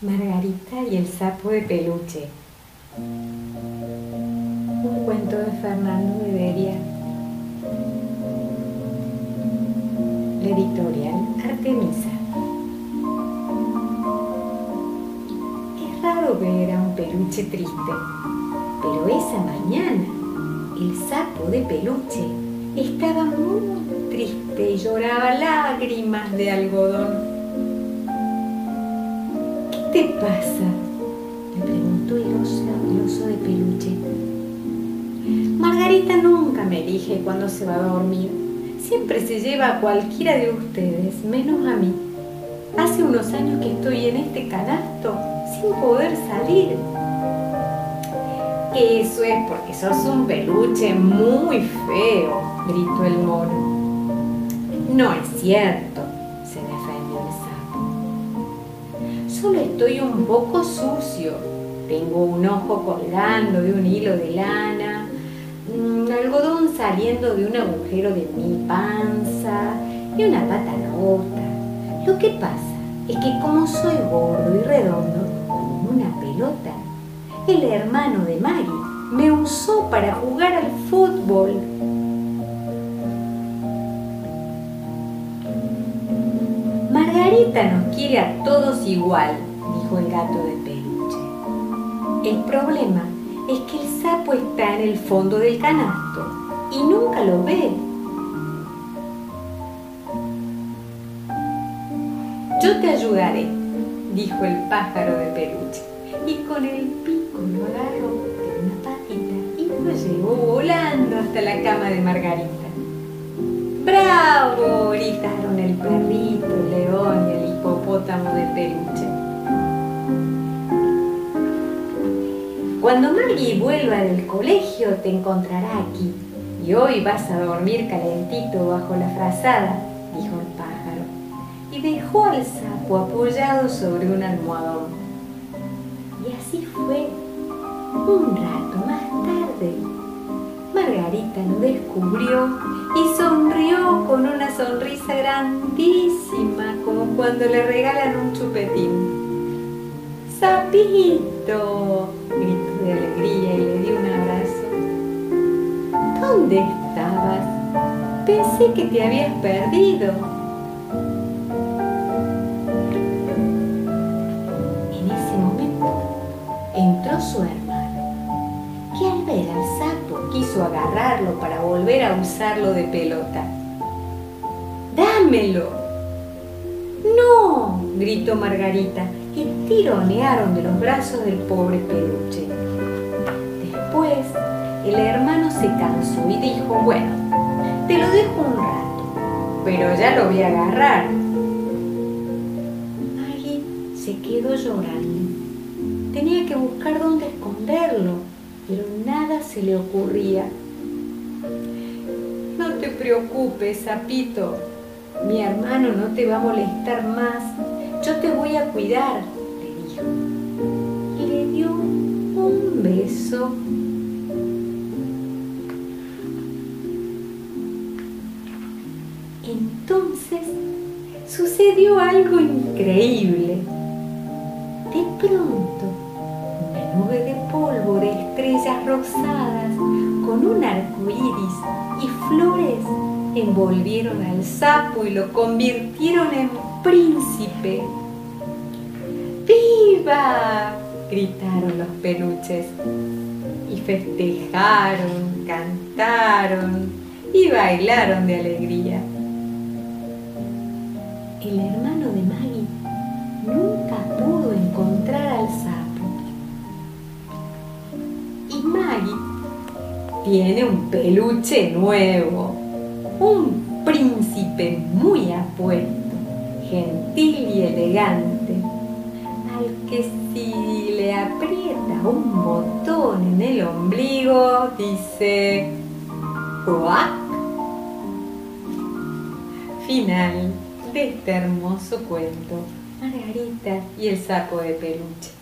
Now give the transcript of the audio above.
Margarita y el sapo de peluche. Un cuento de Fernando de. La editorial Artemisa. Es raro ver a un peluche triste, pero esa mañana el sapo de peluche estaba muy triste y lloraba lágrimas de algodón. ¿Qué te pasa? le preguntó el oso, de peluche. Margarita nunca me elige cuando se va a dormir. Siempre se lleva a cualquiera de ustedes, menos a mí. Hace unos años que estoy en este canasto sin poder salir. Eso es porque sos un peluche muy feo, gritó el mono. No es cierto, solo estoy un poco sucio. Tengo un ojo colgando de un hilo de lana, un algodón saliendo de un agujero de mi panza y una pata rota. Lo que pasa es que como soy gordo y redondo, como una pelota, el hermano de Mari me usó para jugar al fútbol. Nos quiere a todos igual, dijo el gato de peluche. El problema es que el sapo está en el fondo del canasto y nunca lo ve. Yo te ayudaré, dijo el pájaro de peluche, y con el pico lo agarró de una patita y lo llevó volando hasta la cama de Margarita. ¡Bravo! gritaron el perrito, el león Cuando Maggie vuelva del colegio te encontrará aquí y hoy vas a dormir calentito bajo la frazada, dijo el pájaro, y dejó al sapo apoyado sobre un almohadón. Y así fue. Un rato más tarde, Margarita lo descubrió y sonrió con una sonrisa grandísima, como cuando le regalan un chupetín. ¡Sapito! gritó de alegría y le dio un abrazo. ¿Dónde estabas? Pensé que te habías perdido. En ese momento entró su hermano, que al ver al sapo quiso agarrarlo para volver a usarlo de pelota. ¡Dámelo! ¡No! gritó Margarita y tironearon de los brazos del pobre peluche. Después, el hermano se cansó y dijo, bueno, te lo dejo un rato, pero ya lo voy a agarrar. Maggie se quedó llorando. Tenía que buscar dónde esconderlo, pero nada se le ocurría. No te preocupes, sapito. Mi hermano no te va a molestar más yo te voy a cuidar, Entonces sucedió algo increíble. De pronto, una nube de polvo de estrellas rosadas con un arco iris y flores envolvieron al sapo y lo convirtieron en príncipe. ¡Viva! gritaron los peluches festejaron, cantaron y bailaron de alegría. El hermano de Maggie nunca pudo encontrar al sapo. Y Maggie tiene un peluche nuevo, un príncipe muy apuesto gentil y elegante, al que si aprieta un botón en el ombligo, dice ¡Cuac! Final de este hermoso cuento, Margarita y el saco de peluche.